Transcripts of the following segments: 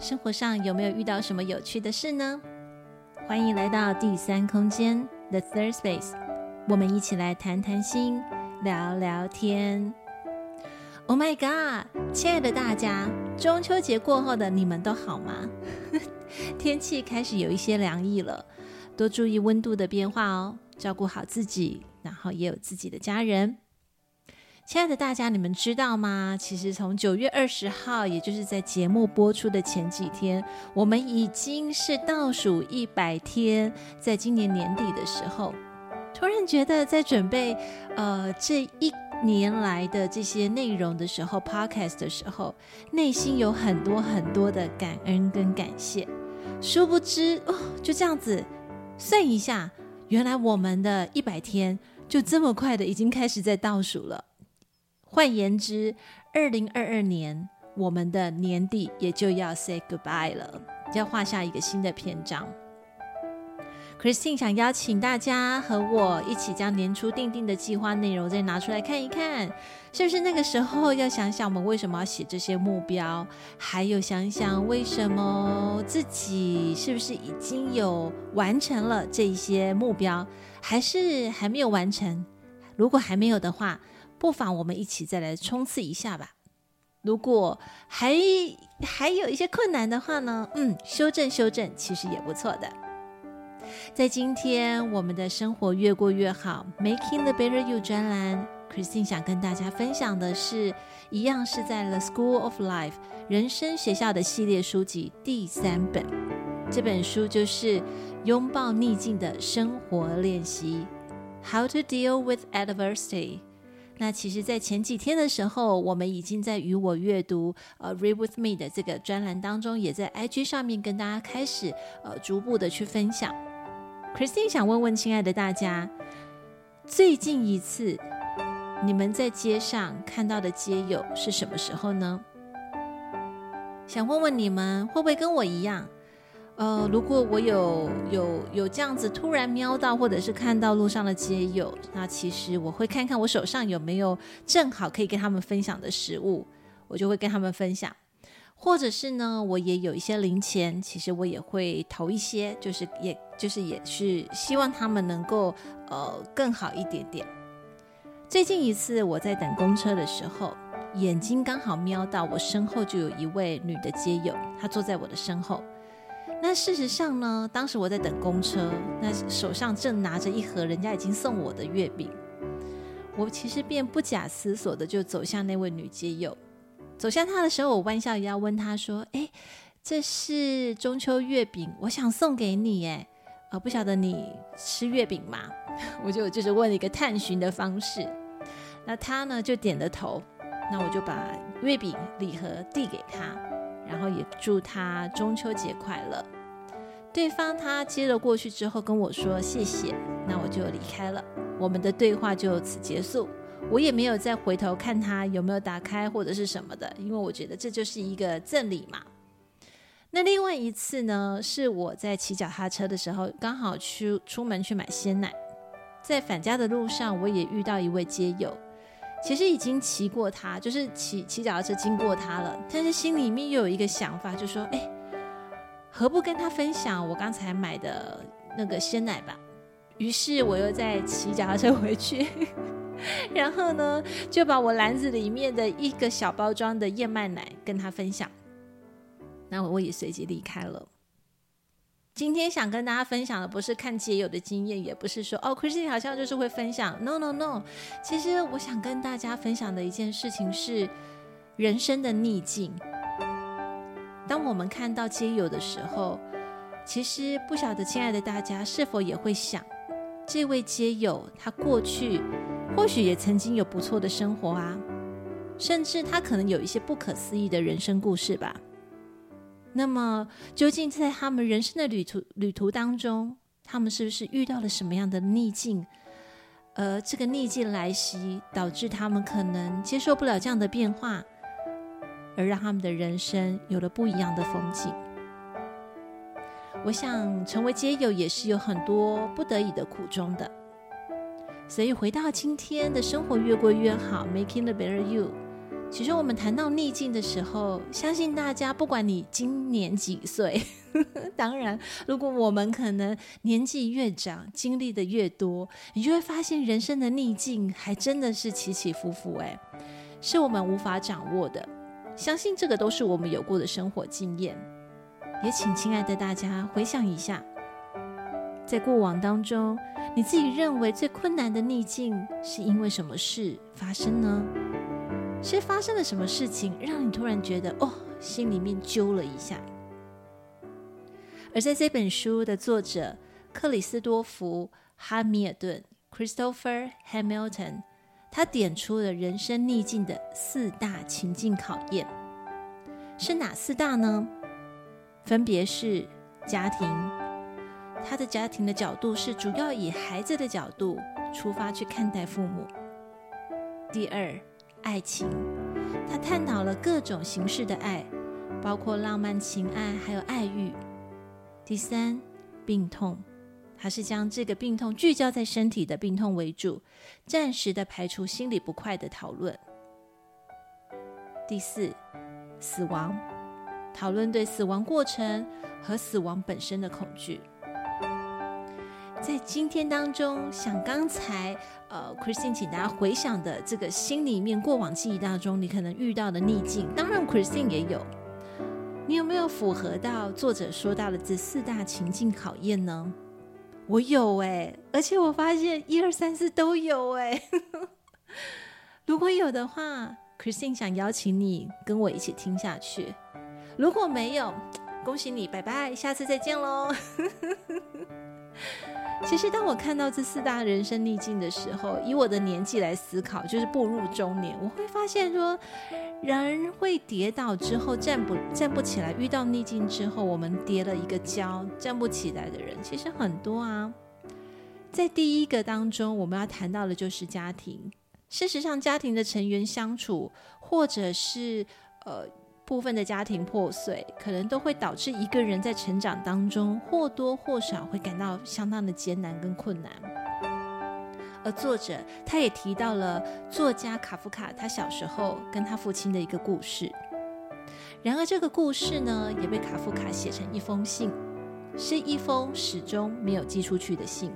生活上有没有遇到什么有趣的事呢？欢迎来到第三空间 The Third Space，我们一起来谈谈心，聊聊天。Oh my God，亲爱的大家，中秋节过后的你们都好吗？天气开始有一些凉意了，多注意温度的变化哦，照顾好自己，然后也有自己的家人。亲爱的大家，你们知道吗？其实从九月二十号，也就是在节目播出的前几天，我们已经是倒数一百天，在今年年底的时候，突然觉得在准备呃这一年来的这些内容的时候，Podcast 的时候，内心有很多很多的感恩跟感谢。殊不知哦，就这样子算一下，原来我们的一百天就这么快的已经开始在倒数了。换言之，二零二二年我们的年底也就要 say goodbye 了，要画下一个新的篇章。Christine 想邀请大家和我一起将年初定定的计划内容再拿出来看一看，是不是那个时候要想想我们为什么要写这些目标，还有想想为什么自己是不是已经有完成了这一些目标，还是还没有完成？如果还没有的话，不妨我们一起再来冲刺一下吧。如果还还有一些困难的话呢，嗯，修正修正其实也不错的。在今天我们的生活越过越好，Making the Better You 专栏，Christine 想跟大家分享的是，一样是在 The School of Life 人生学校的系列书籍第三本。这本书就是拥抱逆境的生活练习，How to Deal with Adversity。那其实，在前几天的时候，我们已经在与我阅读呃 Read with Me 的这个专栏当中，也在 IG 上面跟大家开始呃逐步的去分享。Christine 想问问亲爱的大家，最近一次你们在街上看到的街友是什么时候呢？想问问你们会不会跟我一样？呃，如果我有有有这样子突然瞄到，或者是看到路上的街友，那其实我会看看我手上有没有正好可以跟他们分享的食物，我就会跟他们分享。或者是呢，我也有一些零钱，其实我也会投一些，就是也就是也是希望他们能够呃更好一点点。最近一次我在等公车的时候，眼睛刚好瞄到我身后就有一位女的街友，她坐在我的身后。那事实上呢，当时我在等公车，那手上正拿着一盒人家已经送我的月饼，我其实便不假思索的就走向那位女街友。走向她的时候，我弯下腰问她说：“哎，这是中秋月饼，我想送给你，哎，啊，不晓得你吃月饼吗？” 我就就是问了一个探寻的方式。那她呢就点了头，那我就把月饼礼盒递给她。然后也祝他中秋节快乐。对方他接了过去之后跟我说谢谢，那我就离开了。我们的对话就此结束。我也没有再回头看他有没有打开或者是什么的，因为我觉得这就是一个赠礼嘛。那另外一次呢，是我在骑脚踏车的时候，刚好去出门去买鲜奶，在返家的路上，我也遇到一位街友。其实已经骑过他，就是骑骑脚踏车经过他了，但是心里面又有一个想法，就说：哎，何不跟他分享我刚才买的那个鲜奶吧？于是我又再骑脚踏车回去，然后呢，就把我篮子里面的一个小包装的燕麦奶跟他分享，那我也随即离开了。今天想跟大家分享的不是看街友的经验，也不是说哦，Christine 好像就是会分享。No No No，其实我想跟大家分享的一件事情是人生的逆境。当我们看到街友的时候，其实不晓得亲爱的大家是否也会想，这位街友他过去或许也曾经有不错的生活啊，甚至他可能有一些不可思议的人生故事吧。那么，究竟在他们人生的旅途旅途当中，他们是不是遇到了什么样的逆境？而这个逆境来袭，导致他们可能接受不了这样的变化，而让他们的人生有了不一样的风景。我想，成为街友也是有很多不得已的苦衷的。所以，回到今天的生活越过越好，Making the better you。其实，我们谈到逆境的时候，相信大家不管你今年几岁，当然，如果我们可能年纪越长，经历的越多，你就会发现人生的逆境还真的是起起伏伏，哎，是我们无法掌握的。相信这个都是我们有过的生活经验。也请亲爱的大家回想一下，在过往当中。你自己认为最困难的逆境是因为什么事发生呢？是发生了什么事情让你突然觉得哦，心里面揪了一下？而在这本书的作者克里斯多福·哈米尔顿 （Christopher Hamilton） 他点出了人生逆境的四大情境考验，是哪四大呢？分别是家庭。他的家庭的角度是主要以孩子的角度出发去看待父母。第二，爱情，他探讨了各种形式的爱，包括浪漫情爱，还有爱欲。第三，病痛，他是将这个病痛聚焦在身体的病痛为主，暂时的排除心里不快的讨论。第四，死亡，讨论对死亡过程和死亡本身的恐惧。在今天当中，想刚才呃，Christine 请大家回想的这个心里面过往记忆当中，你可能遇到的逆境，当然 Christine 也有。你有没有符合到作者说到的这四大情境考验呢？我有哎，而且我发现一二三四都有哎。如果有的话，Christine 想邀请你跟我一起听下去。如果没有，恭喜你，拜拜，下次再见喽。其实，当我看到这四大人生逆境的时候，以我的年纪来思考，就是步入中年，我会发现说，人会跌倒之后站不站不起来，遇到逆境之后，我们跌了一个跤，站不起来的人其实很多啊。在第一个当中，我们要谈到的就是家庭。事实上，家庭的成员相处，或者是呃。部分的家庭破碎，可能都会导致一个人在成长当中或多或少会感到相当的艰难跟困难。而作者他也提到了作家卡夫卡他小时候跟他父亲的一个故事。然而，这个故事呢，也被卡夫卡写成一封信，是一封始终没有寄出去的信。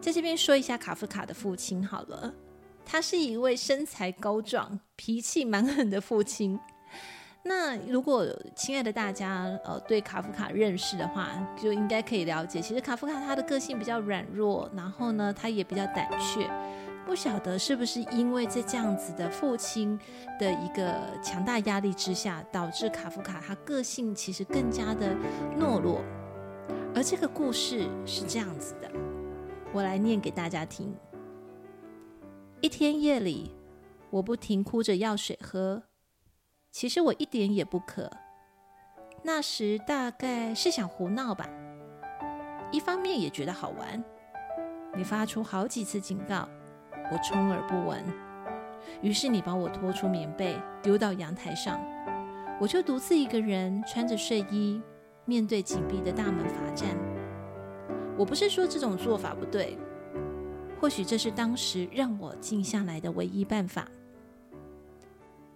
在这边说一下卡夫卡的父亲好了，他是一位身材高壮、脾气蛮狠的父亲。那如果亲爱的大家呃对卡夫卡认识的话，就应该可以了解，其实卡夫卡他的个性比较软弱，然后呢他也比较胆怯，不晓得是不是因为在这样子的父亲的一个强大压力之下，导致卡夫卡他个性其实更加的懦弱。而这个故事是这样子的，我来念给大家听。一天夜里，我不停哭着要水喝。其实我一点也不渴，那时大概是想胡闹吧，一方面也觉得好玩。你发出好几次警告，我充耳不闻。于是你把我拖出棉被，丢到阳台上，我就独自一个人穿着睡衣，面对紧闭的大门罚站。我不是说这种做法不对，或许这是当时让我静下来的唯一办法。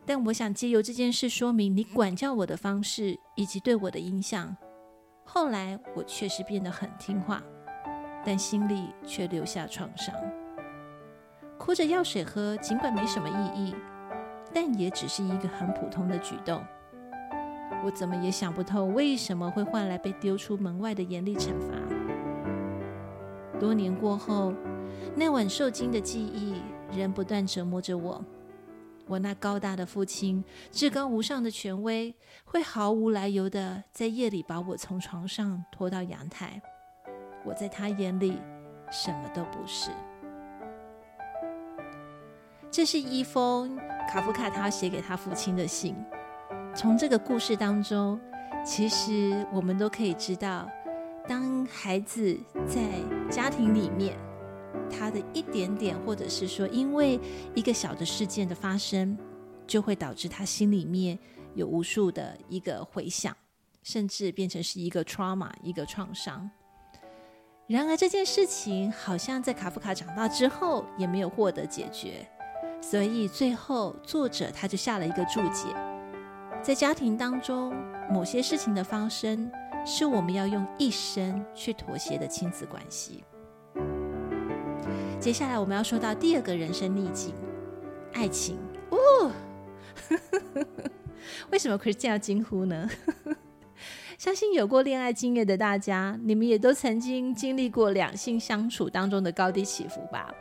但我想借由这件事说明你管教我的方式以及对我的影响。后来我确实变得很听话，但心里却留下创伤。哭着要水喝，尽管没什么意义，但也只是一个很普通的举动。我怎么也想不透为什么会换来被丢出门外的严厉惩罚。多年过后，那晚受惊的记忆仍不断折磨着我。我那高大的父亲，至高无上的权威，会毫无来由的在夜里把我从床上拖到阳台。我在他眼里什么都不是。这是一封卡夫卡他写给他父亲的信。从这个故事当中，其实我们都可以知道，当孩子在家庭里面，他的一点点，或者是说因为一个小的事件的发生，就会导致他心里面有无数的一个回响，甚至变成是一个 trauma，一个创伤。然而这件事情好像在卡夫卡长大之后也没有获得解决，所以最后作者他就下了一个注解。在家庭当中，某些事情的发生，是我们要用一生去妥协的亲子关系。接下来我们要说到第二个人生逆境，爱情。哦，为什么 Christine 要惊呼呢？相信有过恋爱经验的大家，你们也都曾经经历过两性相处当中的高低起伏吧？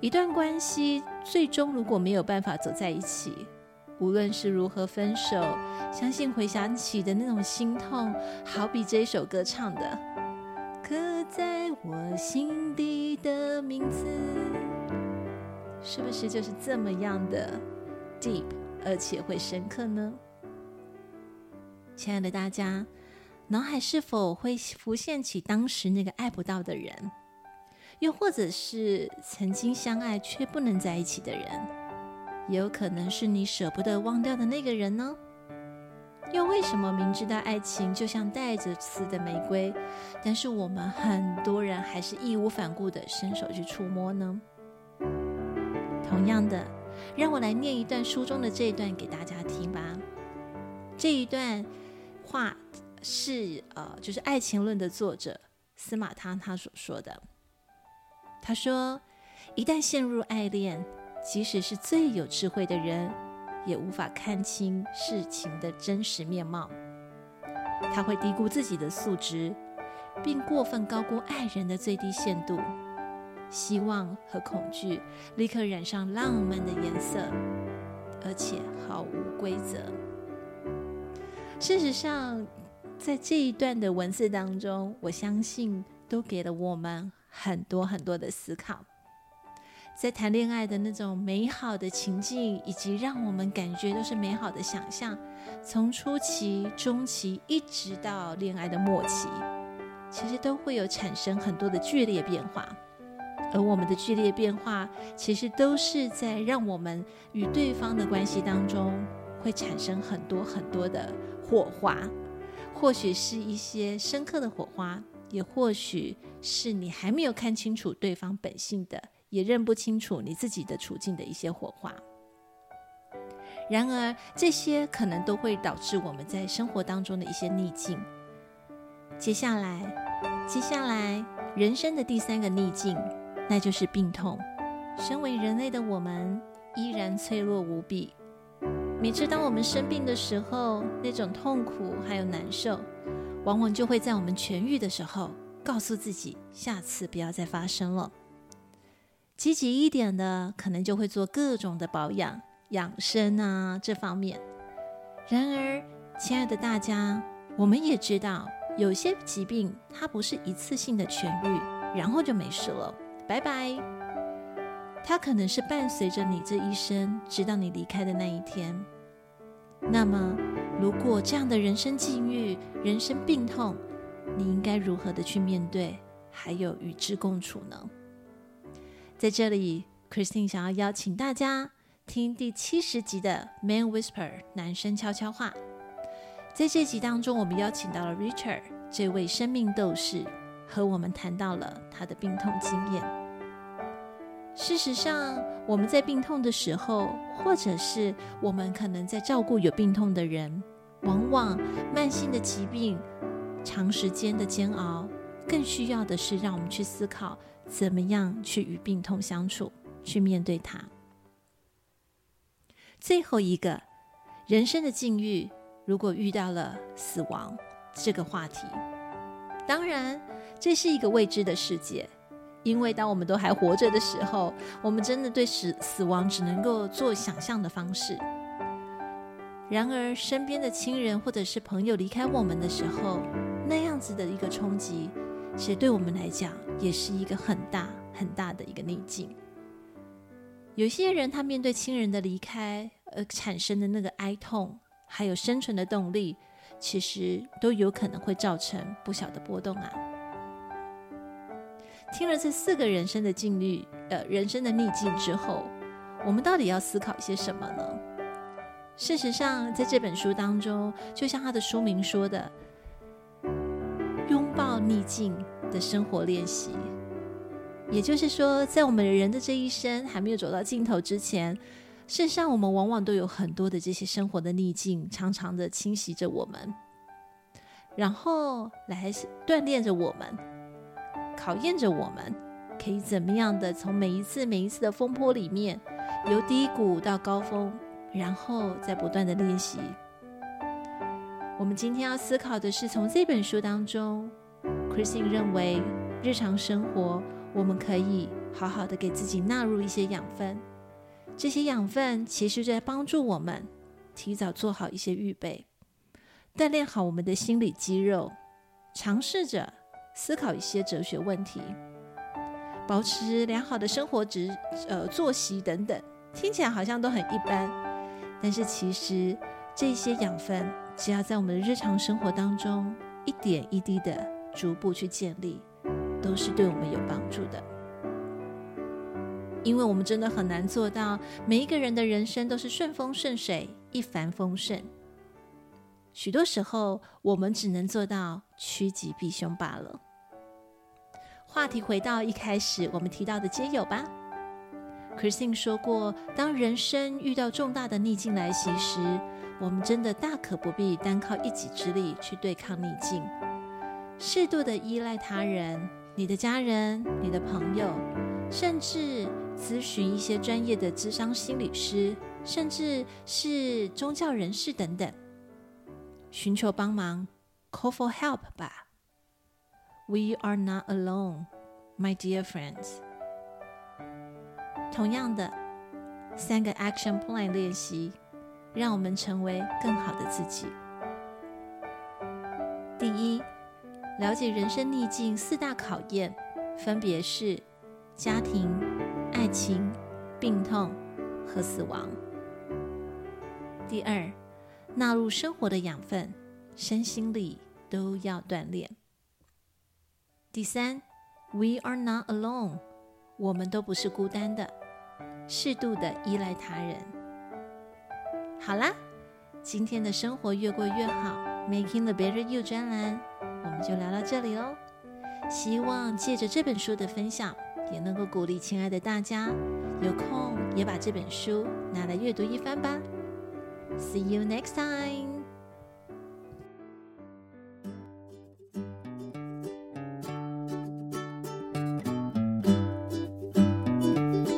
一段关系最终如果没有办法走在一起。无论是如何分手，相信回想起的那种心痛，好比这首歌唱的“刻在我心底的名字”，是不是就是这么样的 deep，而且会深刻呢？亲爱的大家，脑海是否会浮现起当时那个爱不到的人，又或者是曾经相爱却不能在一起的人？也有可能是你舍不得忘掉的那个人呢？又为什么明知道爱情就像带着刺的玫瑰，但是我们很多人还是义无反顾的伸手去触摸呢？同样的，让我来念一段书中的这一段给大家听吧。这一段话是呃，就是《爱情论》的作者司马汤他所说的。他说：“一旦陷入爱恋。”即使是最有智慧的人，也无法看清事情的真实面貌。他会低估自己的素质，并过分高估爱人的最低限度。希望和恐惧立刻染上浪漫的颜色，而且毫无规则。事实上，在这一段的文字当中，我相信都给了我们很多很多的思考。在谈恋爱的那种美好的情境，以及让我们感觉都是美好的想象，从初期、中期一直到恋爱的末期，其实都会有产生很多的剧烈变化。而我们的剧烈变化，其实都是在让我们与对方的关系当中会产生很多很多的火花，或许是一些深刻的火花，也或许是你还没有看清楚对方本性的。也认不清楚你自己的处境的一些火花，然而这些可能都会导致我们在生活当中的一些逆境。接下来，接下来人生的第三个逆境，那就是病痛。身为人类的我们依然脆弱无比。每次当我们生病的时候，那种痛苦还有难受，往往就会在我们痊愈的时候，告诉自己下次不要再发生了。积极一点的，可能就会做各种的保养、养生啊这方面。然而，亲爱的大家，我们也知道，有些疾病它不是一次性的痊愈，然后就没事了，拜拜。它可能是伴随着你这一生，直到你离开的那一天。那么，如果这样的人生境遇、人生病痛，你应该如何的去面对，还有与之共处呢？在这里，Christine 想要邀请大家听第七十集的《Man Whisper》男生悄悄话。在这集当中，我们邀请到了 Richard 这位生命斗士，和我们谈到了他的病痛经验。事实上，我们在病痛的时候，或者是我们可能在照顾有病痛的人，往往慢性的疾病、长时间的煎熬，更需要的是让我们去思考。怎么样去与病痛相处，去面对它？最后一个人生的境遇，如果遇到了死亡这个话题，当然这是一个未知的世界，因为当我们都还活着的时候，我们真的对死死亡只能够做想象的方式。然而，身边的亲人或者是朋友离开我们的时候，那样子的一个冲击。其实对我们来讲，也是一个很大很大的一个逆境。有些人他面对亲人的离开而产生的那个哀痛，还有生存的动力，其实都有可能会造成不小的波动啊。听了这四个人生的境遇，呃，人生的逆境之后，我们到底要思考一些什么呢？事实上，在这本书当中，就像他的书名说的，拥抱逆境的生活练习。也就是说，在我们人的这一生还没有走到尽头之前，事实上，我们往往都有很多的这些生活的逆境，常常的侵袭着我们，然后来锻炼着我们，考验着我们，可以怎么样的从每一次每一次的风波里面，由低谷到高峰。然后再不断的练习。我们今天要思考的是，从这本书当中，Christine 认为，日常生活我们可以好好的给自己纳入一些养分。这些养分其实在帮助我们提早做好一些预备，锻炼好我们的心理肌肉，尝试着思考一些哲学问题，保持良好的生活质呃作息等等。听起来好像都很一般。但是其实这些养分，只要在我们的日常生活当中一点一滴的逐步去建立，都是对我们有帮助的。因为我们真的很难做到每一个人的人生都是顺风顺水、一帆风顺。许多时候，我们只能做到趋吉避凶罢了。话题回到一开始我们提到的皆有吧。Christine 说过，当人生遇到重大的逆境来袭时，我们真的大可不必单靠一己之力去对抗逆境，适度的依赖他人，你的家人、你的朋友，甚至咨询一些专业的咨商心理师，甚至是宗教人士等等，寻求帮忙，call for help 吧。We are not alone, my dear friends. 同样的，三个 action plan 练习，让我们成为更好的自己。第一，了解人生逆境四大考验，分别是家庭、爱情、病痛和死亡。第二，纳入生活的养分，身心力都要锻炼。第三，We are not alone，我们都不是孤单的。适度的依赖他人。好啦，今天的生活越过越好，Making the Better You 专栏，我们就聊到这里哦。希望借着这本书的分享，也能够鼓励亲爱的大家，有空也把这本书拿来阅读一番吧。See you next time.